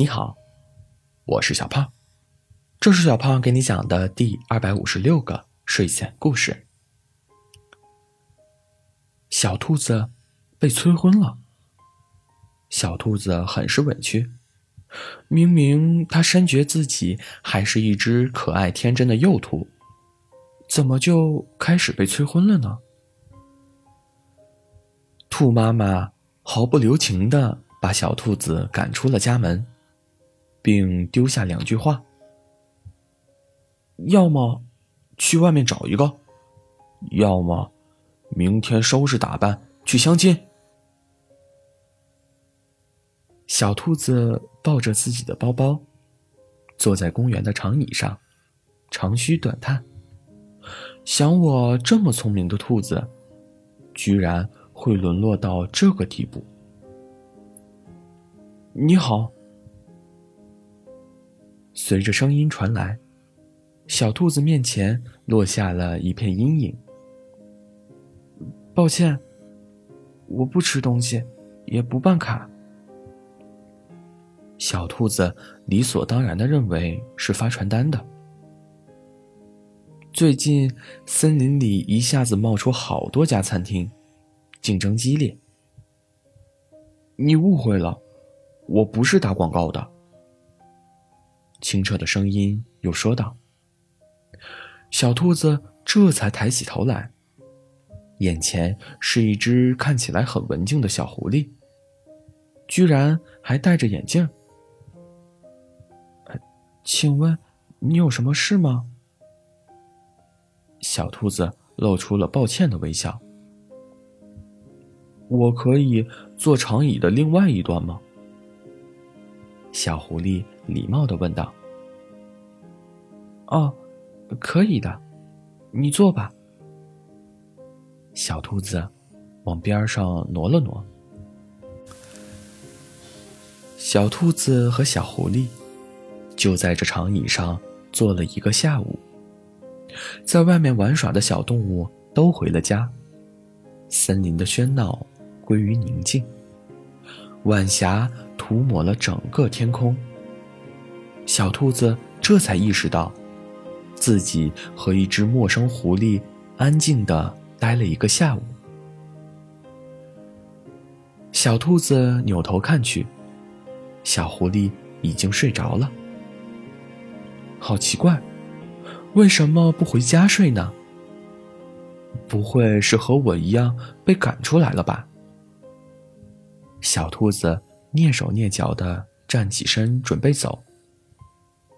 你好，我是小胖，这是小胖给你讲的第二百五十六个睡前故事。小兔子被催婚了，小兔子很是委屈。明明它深觉自己还是一只可爱天真的幼兔，怎么就开始被催婚了呢？兔妈妈毫不留情的把小兔子赶出了家门。并丢下两句话：要么去外面找一个，要么明天收拾打扮去相亲。小兔子抱着自己的包包，坐在公园的长椅上，长吁短叹，想：我这么聪明的兔子，居然会沦落到这个地步。你好。随着声音传来，小兔子面前落下了一片阴影。抱歉，我不吃东西，也不办卡。小兔子理所当然的认为是发传单的。最近森林里一下子冒出好多家餐厅，竞争激烈。你误会了，我不是打广告的。清澈的声音又说道：“小兔子这才抬起头来，眼前是一只看起来很文静的小狐狸，居然还戴着眼镜。请问你有什么事吗？”小兔子露出了抱歉的微笑。“我可以坐长椅的另外一端吗？”小狐狸礼貌的问道：“哦，可以的，你坐吧。”小兔子往边上挪了挪。小兔子和小狐狸就在这长椅上坐了一个下午。在外面玩耍的小动物都回了家，森林的喧闹归于宁静。晚霞。涂抹了整个天空。小兔子这才意识到，自己和一只陌生狐狸安静的待了一个下午。小兔子扭头看去，小狐狸已经睡着了。好奇怪，为什么不回家睡呢？不会是和我一样被赶出来了吧？小兔子。蹑手蹑脚的站起身，准备走。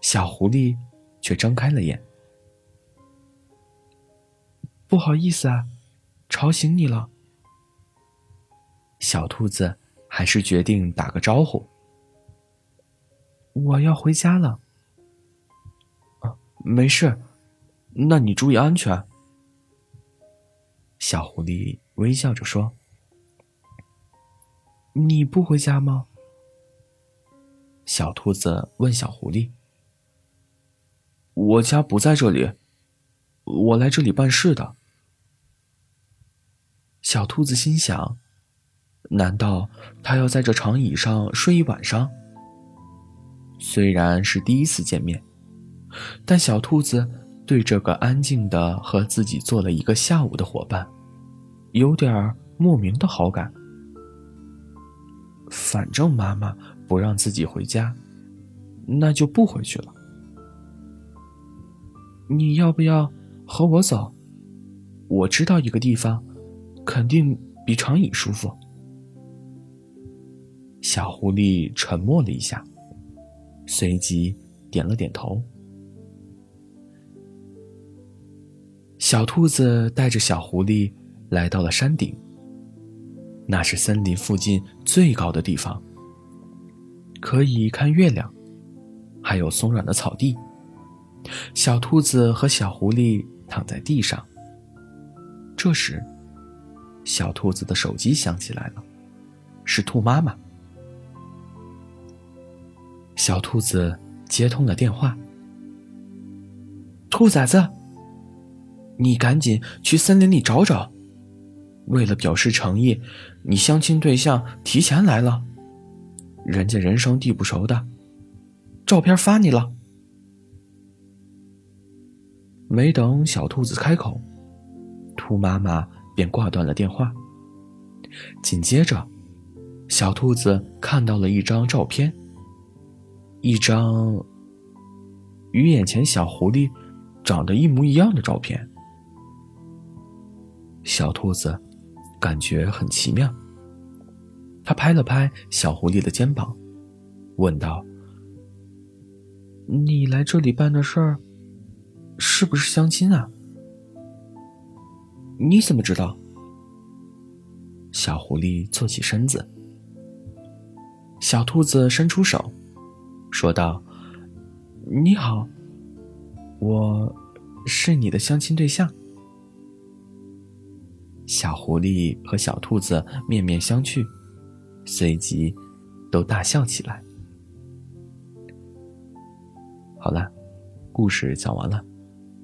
小狐狸却睁开了眼。不好意思啊，吵醒你了。小兔子还是决定打个招呼。我要回家了。啊，没事，那你注意安全。小狐狸微笑着说。你不回家吗？小兔子问小狐狸。我家不在这里，我来这里办事的。小兔子心想：难道他要在这长椅上睡一晚上？虽然是第一次见面，但小兔子对这个安静的和自己坐了一个下午的伙伴，有点莫名的好感。反正妈妈不让自己回家，那就不回去了。你要不要和我走？我知道一个地方，肯定比长椅舒服。小狐狸沉默了一下，随即点了点头。小兔子带着小狐狸来到了山顶。那是森林附近最高的地方，可以看月亮，还有松软的草地。小兔子和小狐狸躺在地上。这时，小兔子的手机响起来了，是兔妈妈。小兔子接通了电话：“兔崽子，你赶紧去森林里找找。”为了表示诚意，你相亲对象提前来了，人家人生地不熟的，照片发你了。没等小兔子开口，兔妈妈便挂断了电话。紧接着，小兔子看到了一张照片，一张与眼前小狐狸长得一模一样的照片。小兔子感觉很奇妙，他拍了拍小狐狸的肩膀，问道：“你来这里办的事儿？”是不是相亲啊？你怎么知道？小狐狸坐起身子，小兔子伸出手，说道：“你好，我是你的相亲对象。”小狐狸和小兔子面面相觑，随即都大笑起来。好了，故事讲完了。